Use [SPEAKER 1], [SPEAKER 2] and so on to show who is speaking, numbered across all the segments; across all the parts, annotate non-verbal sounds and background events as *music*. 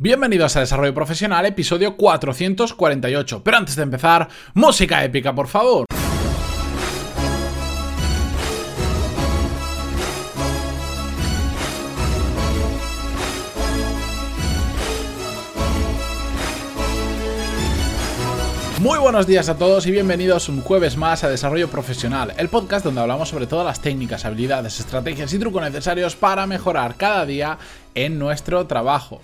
[SPEAKER 1] Bienvenidos a Desarrollo Profesional, episodio 448. Pero antes de empezar, música épica, por favor. Muy buenos días a todos y bienvenidos un jueves más a Desarrollo Profesional, el podcast donde hablamos sobre todas las técnicas, habilidades, estrategias y trucos necesarios para mejorar cada día en nuestro trabajo.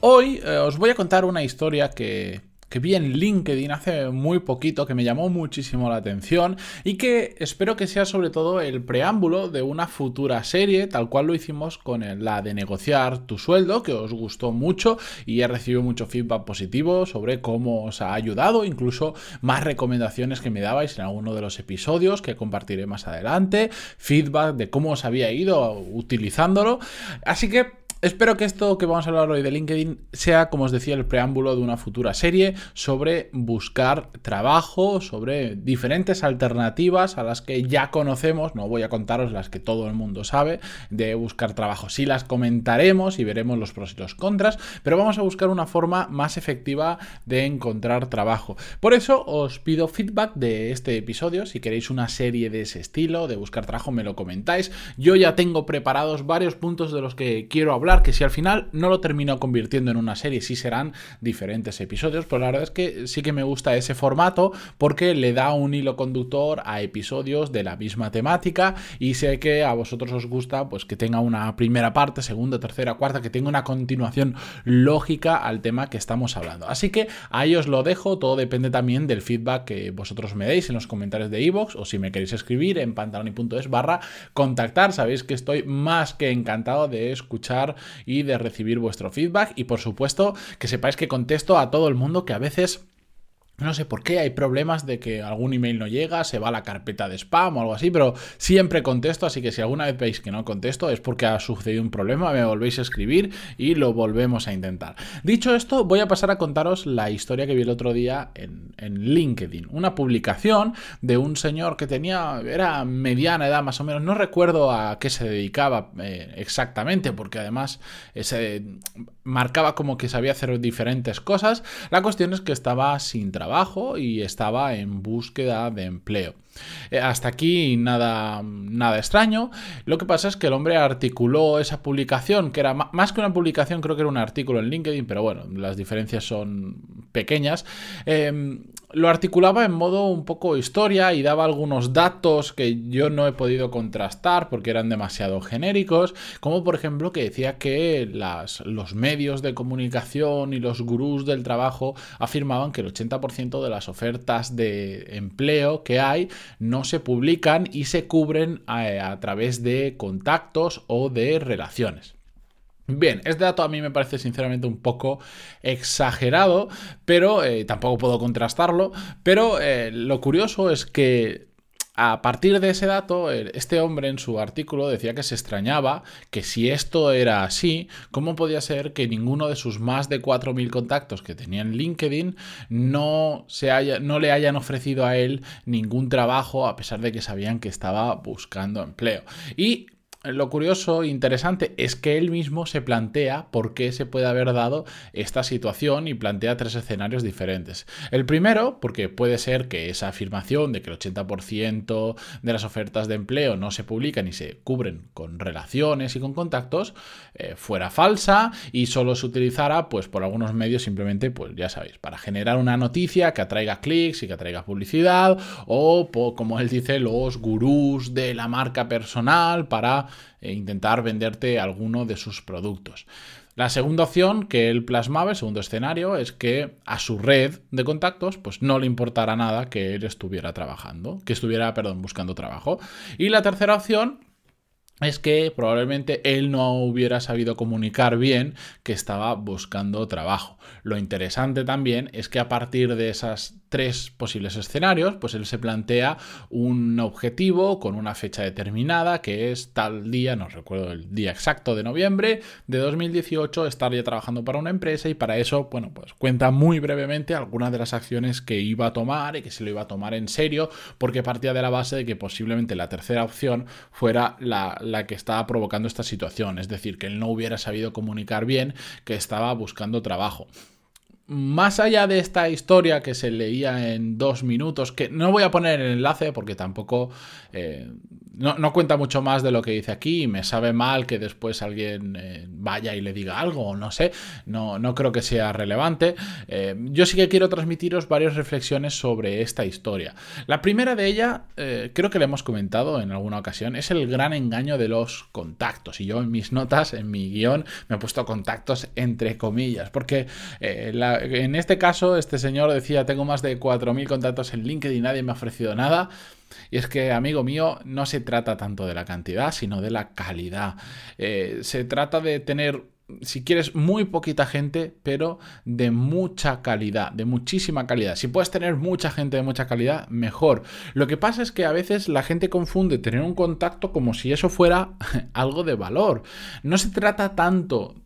[SPEAKER 1] Hoy eh, os voy a contar una historia que, que vi en LinkedIn hace muy poquito, que me llamó muchísimo la atención y que espero que sea sobre todo el preámbulo de una futura serie, tal cual lo hicimos con la de negociar tu sueldo, que os gustó mucho y he recibido mucho feedback positivo sobre cómo os ha ayudado, incluso más recomendaciones que me dabais en alguno de los episodios que compartiré más adelante, feedback de cómo os había ido utilizándolo. Así que Espero que esto que vamos a hablar hoy de LinkedIn sea, como os decía, el preámbulo de una futura serie sobre buscar trabajo, sobre diferentes alternativas a las que ya conocemos, no voy a contaros las que todo el mundo sabe de buscar trabajo. Sí las comentaremos y veremos los pros y los contras, pero vamos a buscar una forma más efectiva de encontrar trabajo. Por eso os pido feedback de este episodio, si queréis una serie de ese estilo, de buscar trabajo, me lo comentáis. Yo ya tengo preparados varios puntos de los que quiero hablar que si al final no lo termino convirtiendo en una serie, sí serán diferentes episodios, pero la verdad es que sí que me gusta ese formato porque le da un hilo conductor a episodios de la misma temática y sé que a vosotros os gusta pues que tenga una primera parte, segunda, tercera, cuarta, que tenga una continuación lógica al tema que estamos hablando. Así que ahí os lo dejo, todo depende también del feedback que vosotros me deis en los comentarios de iVoox o si me queréis escribir en pantaloni.es barra contactar, sabéis que estoy más que encantado de escuchar y de recibir vuestro feedback. Y por supuesto que sepáis que contesto a todo el mundo que a veces no sé por qué, hay problemas de que algún email no llega, se va a la carpeta de spam o algo así, pero siempre contesto, así que si alguna vez veis que no contesto es porque ha sucedido un problema, me volvéis a escribir y lo volvemos a intentar. Dicho esto, voy a pasar a contaros la historia que vi el otro día en, LinkedIn, una publicación de un señor que tenía, era mediana edad más o menos, no recuerdo a qué se dedicaba eh, exactamente, porque además se marcaba como que sabía hacer diferentes cosas, la cuestión es que estaba sin trabajo y estaba en búsqueda de empleo. Eh, hasta aquí nada, nada extraño. Lo que pasa es que el hombre articuló esa publicación, que era más que una publicación, creo que era un artículo en LinkedIn, pero bueno, las diferencias son pequeñas. Em, lo articulaba en modo un poco historia y daba algunos datos que yo no he podido contrastar porque eran demasiado genéricos, como por ejemplo que decía que las, los medios de comunicación y los gurús del trabajo afirmaban que el 80% de las ofertas de empleo que hay no se publican y se cubren a, través de contactos o de relaciones. Bien, este dato a mí me parece sinceramente un poco exagerado, pero eh, tampoco puedo contrastarlo. Pero eh, lo curioso es que a partir de ese dato, este hombre en su artículo decía que se extrañaba que si esto era así, ¿cómo podía ser que ninguno de sus más de 4.000 contactos que tenía en LinkedIn no, se haya, no le hayan ofrecido a él ningún trabajo a pesar de que sabían que estaba buscando empleo? Y lo curioso e interesante es que él mismo se plantea por qué se puede haber dado esta situación y plantea tres escenarios diferentes. El primero, porque puede ser que esa afirmación de que el 80% de las ofertas de empleo no se publican y se cubren con relaciones y con contactos, eh, fuera falsa y solo se utilizara pues por algunos medios simplemente, pues ya sabéis, para generar una noticia que atraiga clics y que atraiga publicidad o como él dice, los gurús de la marca personal para e intentar venderte alguno de sus productos. La segunda opción que él plasmaba, el segundo escenario, es que a su red de contactos pues no le importara nada que él estuviera trabajando, que estuviera, perdón, buscando trabajo. Y la tercera opción es que probablemente él no hubiera sabido comunicar bien que estaba buscando trabajo. Lo interesante también es que a partir de esas tres posibles escenarios, pues él se plantea un objetivo con una fecha determinada, que es tal día, no recuerdo el día exacto de noviembre de 2018, estaría trabajando para una empresa y para eso, bueno, pues cuenta muy brevemente algunas de las acciones que iba a tomar y que se lo iba a tomar en serio, porque partía de la base de que posiblemente la tercera opción fuera la la que estaba provocando esta situación, es decir, que él no hubiera sabido comunicar bien que estaba buscando trabajo. Más allá de esta historia que se leía en dos minutos, que no voy a poner el enlace porque tampoco eh, no, cuenta mucho más de lo que dice aquí me sabe mal que después alguien eh, vaya y le diga algo, no sé, no, no creo que sea relevante. Eh, yo sí que quiero transmitiros varias reflexiones sobre esta historia. La primera de ella, creo que le hemos comentado en alguna ocasión, es el gran engaño de los contactos. Y yo en mis notas, en mi guion, me he puesto contactos entre comillas, porque en este caso, este señor decía, tengo más de 4.000 contactos en LinkedIn y nadie me ha ofrecido nada. Y es que, amigo mío, no se trata tanto de la cantidad, sino de la calidad. Eh, se trata de tener si quieres, muy poquita gente, pero de mucha calidad, de muchísima calidad. Si puedes tener mucha gente de mucha calidad, mejor. Lo que pasa es que a veces la gente confunde tener un contacto como si eso fuera *laughs* algo de valor. No se trata tanto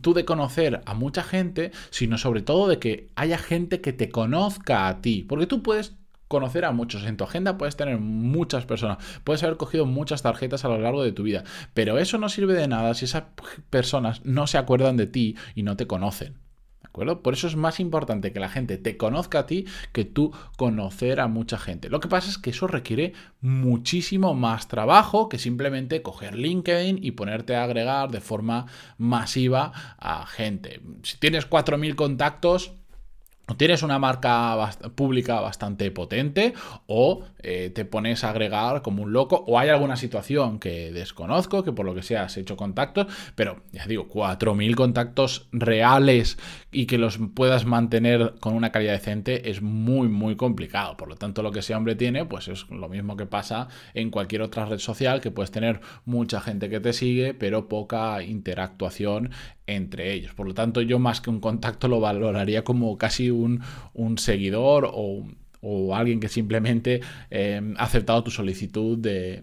[SPEAKER 1] tú de conocer a mucha gente, sino sobre todo de que haya gente que te conozca a ti. Porque tú puedes conocer a muchos. En tu agenda puedes tener muchas personas, puedes haber cogido muchas tarjetas a lo largo de tu vida, pero eso no sirve de nada si esas personas no se acuerdan de ti y no te conocen. Por eso es más importante que la gente te conozca a ti que tú conocer a mucha gente. Lo que pasa es que eso requiere muchísimo más trabajo que simplemente coger LinkedIn y ponerte a agregar de forma masiva a gente. Si tienes 4.000 contactos, tienes una marca pública bastante potente o eh, te pones a agregar como un loco o hay alguna situación que desconozco, que por lo que sea has hecho contactos, pero ya digo, 4.000 contactos reales y que los puedas mantener con una calidad decente es muy, muy complicado. Por lo tanto, lo que ese hombre tiene, pues es lo mismo que pasa en cualquier otra red social, que puedes tener mucha gente que te sigue, pero poca interactuación entre ellos. Por lo tanto, yo más que un contacto lo valoraría como casi un, seguidor o alguien que simplemente eh, ha aceptado tu solicitud de,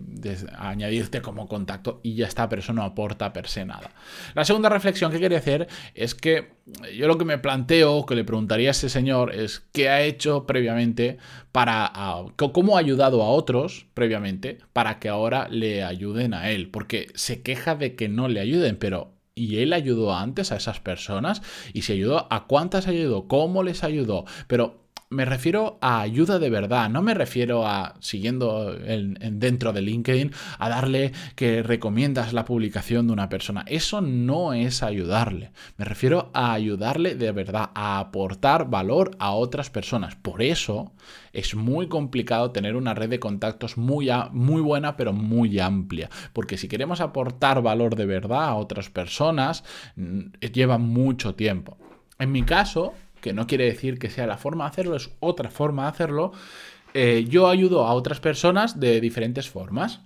[SPEAKER 1] añadirte como contacto y ya está, pero eso no aporta per se nada. La segunda reflexión que quería hacer es que yo lo que me planteo, que le preguntaría a ese señor, es qué ha hecho previamente para, cómo ha ayudado a otros previamente para que ahora le ayuden a él, porque se queja de que no le ayuden, pero y él ayudó antes a esas personas y se ayudó a cuántas ayudó, cómo les ayudó, pero me refiero a ayuda de verdad, no me refiero a, siguiendo dentro de LinkedIn, a darle que recomiendas la publicación de una persona. Eso no es ayudarle. Me refiero a ayudarle de verdad, a aportar valor a otras personas. Por eso es muy complicado tener una red de contactos muy, buena, pero muy amplia. Porque si queremos aportar valor de verdad a otras personas, mm, lleva mucho tiempo. En mi caso, que no quiere decir que sea la forma de hacerlo, es otra forma de hacerlo, eh, yo ayudo a otras personas de diferentes formas.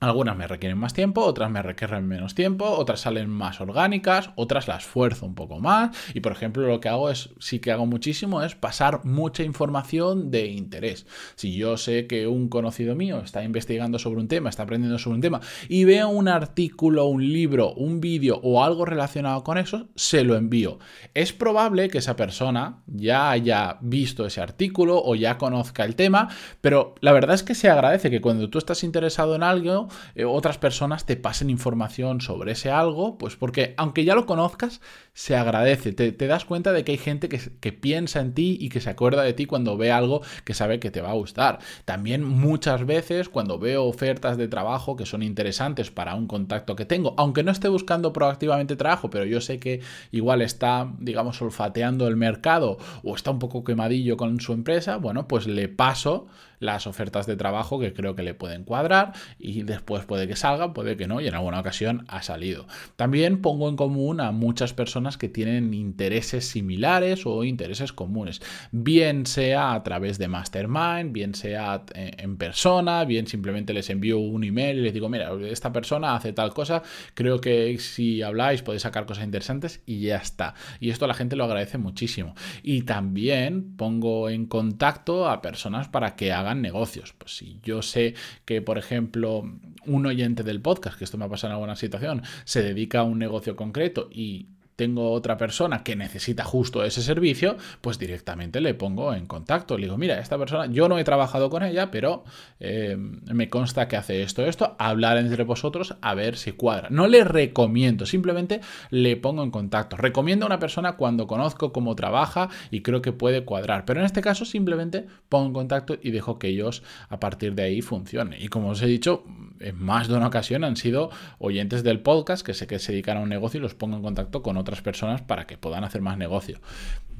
[SPEAKER 1] Algunas me requieren más tiempo, otras me requieren menos tiempo, otras salen más orgánicas, otras las esfuerzo un poco más. Y por ejemplo, lo que hago es, sí que hago muchísimo, es pasar mucha información de interés. Si yo sé que un conocido mío está investigando sobre un tema, está aprendiendo sobre un tema, y veo un artículo, un libro, un vídeo o algo relacionado con eso, se lo envío. Es probable que esa persona ya haya visto ese artículo o ya conozca el tema, pero la verdad es que se agradece que cuando tú estás interesado en algo, eh, otras personas te pasen información sobre ese algo, pues porque aunque ya lo conozcas, se agradece, te, das cuenta de que hay gente que, que, piensa en ti y que se acuerda de ti cuando ve algo que sabe que te va a gustar. También muchas veces cuando veo ofertas de trabajo que son interesantes para un contacto que tengo, aunque no esté buscando proactivamente trabajo, pero yo sé que igual está, digamos, olfateando el mercado o está un poco quemadillo con su empresa, bueno, pues le paso las ofertas de trabajo que creo que le pueden cuadrar y después puede que salga, puede que no y en alguna ocasión ha salido. También pongo en común a muchas personas que tienen intereses similares o intereses comunes, bien sea a través de Mastermind, bien sea eh, en persona, bien simplemente les envío un email y les digo, mira, esta persona hace tal cosa, creo que si habláis podéis sacar cosas interesantes y ya está. Y esto la gente lo agradece muchísimo. Y también pongo en contacto a personas para que hagan negocios. Pues si yo sé que, por ejemplo, un oyente del podcast, que esto me ha pasado en alguna situación, se dedica a un negocio concreto y tengo otra persona que necesita justo ese servicio, pues directamente le pongo en contacto. Le digo, mira, esta persona, yo no he trabajado con ella, pero eh, me consta que hace esto, esto, hablar entre vosotros a ver si cuadra. No le recomiendo, simplemente le pongo en contacto. Recomiendo a una persona cuando conozco cómo trabaja y creo que puede cuadrar, pero en este caso simplemente pongo en contacto y dejo que ellos a partir de ahí funcionen. Y como os he dicho, en más de una ocasión han sido oyentes del podcast que sé que se dedican a un negocio y los pongo en contacto con otros otras personas para que puedan hacer más negocio.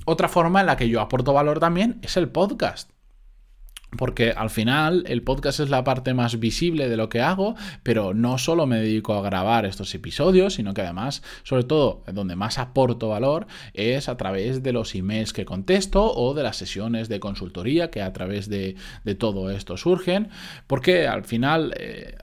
[SPEAKER 1] Otra forma en la que yo aporto valor también es el podcast. Porque al final el podcast es la parte más visible de lo que hago, pero no solo me dedico a grabar estos episodios, sino que además, sobre todo, donde más aporto valor es a través de los emails que contesto o de las sesiones de consultoría que a través de, todo esto surgen, porque al final... Eh,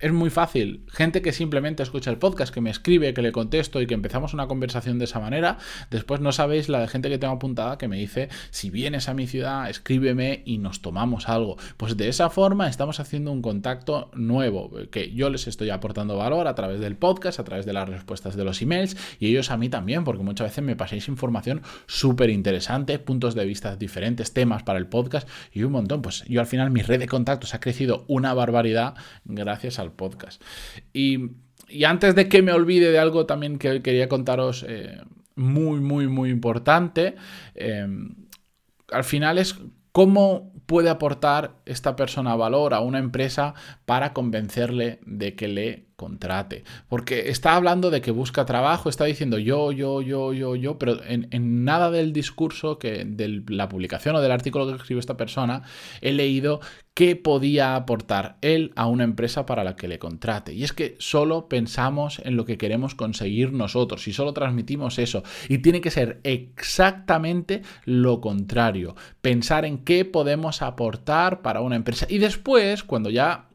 [SPEAKER 1] es muy fácil. Gente que simplemente escucha el podcast, que me escribe, que le contesto y que empezamos una conversación de esa manera. Después no sabéis la de gente que tengo apuntada que me dice, si vienes a mi ciudad, escríbeme y nos tomamos algo. Pues de esa forma estamos haciendo un contacto nuevo, que yo les estoy aportando valor a través del podcast, a través de las respuestas de los emails y ellos a mí también, porque muchas veces me pasáis información súper interesante, puntos de vista diferentes, temas para el podcast y un montón. Pues yo al final mi red de contactos ha crecido una barbaridad gracias al podcast. Y, antes de que me olvide de algo también que quería contaros eh, muy, muy, muy importante, eh, al final es cómo puede aportar esta persona valor a una empresa para convencerle de que le contrate. Porque está hablando de que busca trabajo, está diciendo yo, yo, yo, yo, yo, pero en, nada del discurso, que de la publicación o del artículo que escribió esta persona, he leído qué podía aportar él a una empresa para la que le contrate. Y es que solo pensamos en lo que queremos conseguir nosotros y solo transmitimos eso. Y tiene que ser exactamente lo contrario. Pensar en qué podemos aportar para una empresa. Y después, cuando ya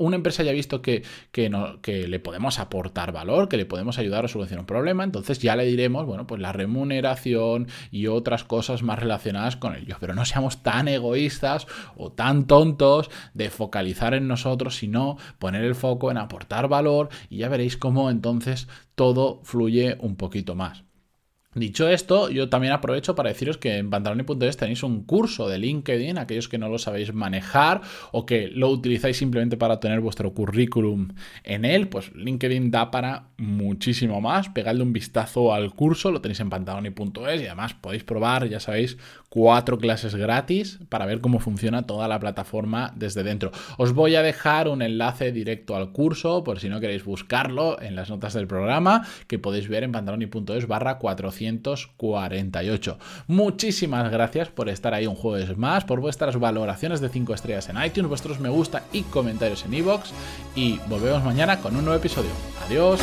[SPEAKER 1] una empresa ya ha visto que, que, que, le podemos aportar valor, que le podemos ayudar a solucionar un problema, entonces ya le diremos, bueno, pues la remuneración y otras cosas más relacionadas con ello. Pero no seamos tan egoístas o tan tontos de focalizar en nosotros, sino poner el foco en aportar valor y ya veréis cómo entonces todo fluye un poquito más. Dicho esto, yo también aprovecho para deciros que en pantaloni.es tenéis un curso de LinkedIn, aquellos que no lo sabéis manejar o que lo utilizáis simplemente para tener vuestro currículum en él, pues LinkedIn da para muchísimo más. Pegadle un vistazo al curso, lo tenéis en pantaloni.es y además podéis probar, ya sabéis, cuatro clases gratis para ver cómo funciona toda la plataforma desde dentro. Os voy a dejar un enlace directo al curso por si no queréis buscarlo en las notas del programa que podéis ver en pantaloni.es barra 400 248. Muchísimas gracias por estar ahí un jueves más, por vuestras valoraciones de 5 estrellas en iTunes, vuestros me gusta y comentarios en iVoox y volvemos mañana con un nuevo episodio. Adiós.